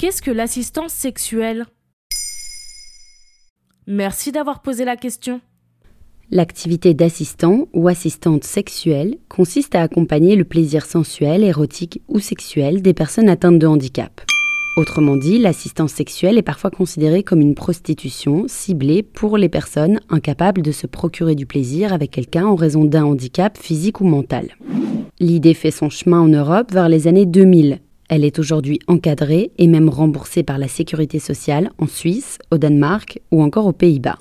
Qu'est-ce que l'assistance sexuelle? Merci d'avoir posé la question. L'activité d'assistant ou assistante sexuelle consiste à accompagner le plaisir sensuel, érotique ou sexuel des personnes atteintes de handicap. Autrement dit, l'assistance sexuelle est parfois considérée comme une prostitution ciblée pour les personnes incapables de se procurer du plaisir avec quelqu'un en raison d'un handicap physique ou mental. L'idée fait son chemin en Europe vers les années 2000. Elle est aujourd'hui encadrée et même remboursée par la sécurité sociale en Suisse, au Danemark ou encore aux Pays-Bas.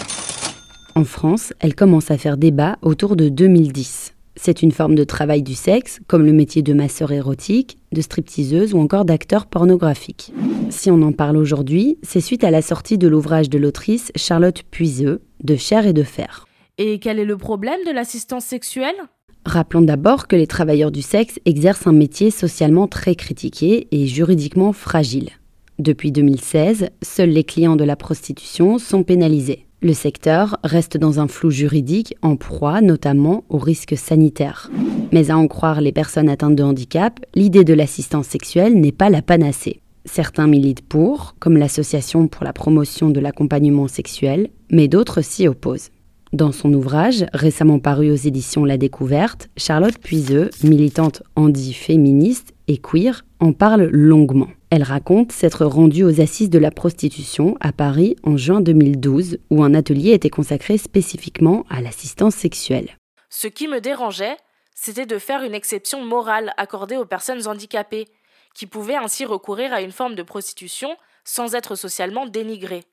En France, elle commence à faire débat autour de 2010. C'est une forme de travail du sexe, comme le métier de masseur érotique, de stripteaseuse ou encore d'acteur pornographique. Si on en parle aujourd'hui, c'est suite à la sortie de l'ouvrage de l'autrice Charlotte Puiseux, De chair et de fer. Et quel est le problème de l'assistance sexuelle? Rappelons d'abord que les travailleurs du sexe exercent un métier socialement très critiqué et juridiquement fragile. Depuis 2016, seuls les clients de la prostitution sont pénalisés. Le secteur reste dans un flou juridique en proie notamment aux risques sanitaires. Mais à en croire les personnes atteintes de handicap, l'idée de l'assistance sexuelle n'est pas la panacée. Certains militent pour, comme l'Association pour la promotion de l'accompagnement sexuel, mais d'autres s'y opposent. Dans son ouvrage, récemment paru aux éditions La Découverte, Charlotte Puiseux, militante handi-féministe et queer, en parle longuement. Elle raconte s'être rendue aux assises de la prostitution à Paris en juin 2012, où un atelier était consacré spécifiquement à l'assistance sexuelle. Ce qui me dérangeait, c'était de faire une exception morale accordée aux personnes handicapées, qui pouvaient ainsi recourir à une forme de prostitution sans être socialement dénigrées.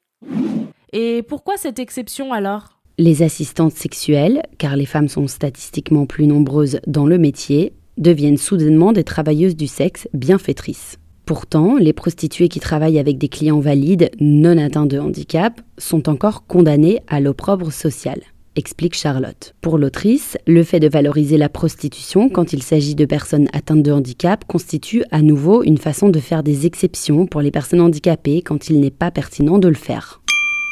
Et pourquoi cette exception alors? Les assistantes sexuelles, car les femmes sont statistiquement plus nombreuses dans le métier, deviennent soudainement des travailleuses du sexe bienfaitrices. Pourtant, les prostituées qui travaillent avec des clients valides non atteints de handicap sont encore condamnées à l'opprobre social, explique Charlotte. Pour l'autrice, le fait de valoriser la prostitution quand il s'agit de personnes atteintes de handicap constitue à nouveau une façon de faire des exceptions pour les personnes handicapées quand il n'est pas pertinent de le faire.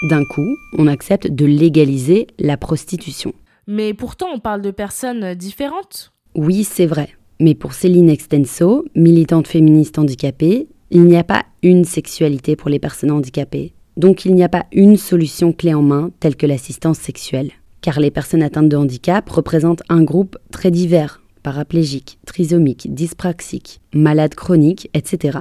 D'un coup, on accepte de légaliser la prostitution. Mais pourtant, on parle de personnes différentes. Oui, c'est vrai. Mais pour Céline Extenso, militante féministe handicapée, il n'y a pas une sexualité pour les personnes handicapées. Donc il n'y a pas une solution clé en main telle que l'assistance sexuelle. Car les personnes atteintes de handicap représentent un groupe très divers, paraplégiques, trisomiques, dyspraxiques, malades chroniques, etc.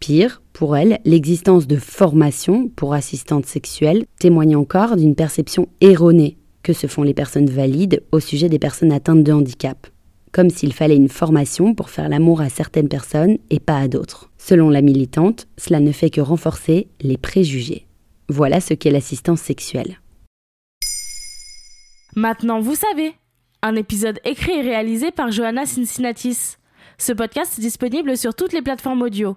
Pire, pour elle, l'existence de formations pour assistantes sexuelles témoigne encore d'une perception erronée que se font les personnes valides au sujet des personnes atteintes de handicap. Comme s'il fallait une formation pour faire l'amour à certaines personnes et pas à d'autres. Selon la militante, cela ne fait que renforcer les préjugés. Voilà ce qu'est l'assistance sexuelle. Maintenant, vous savez. Un épisode écrit et réalisé par Johanna Cincinnatis. Ce podcast est disponible sur toutes les plateformes audio.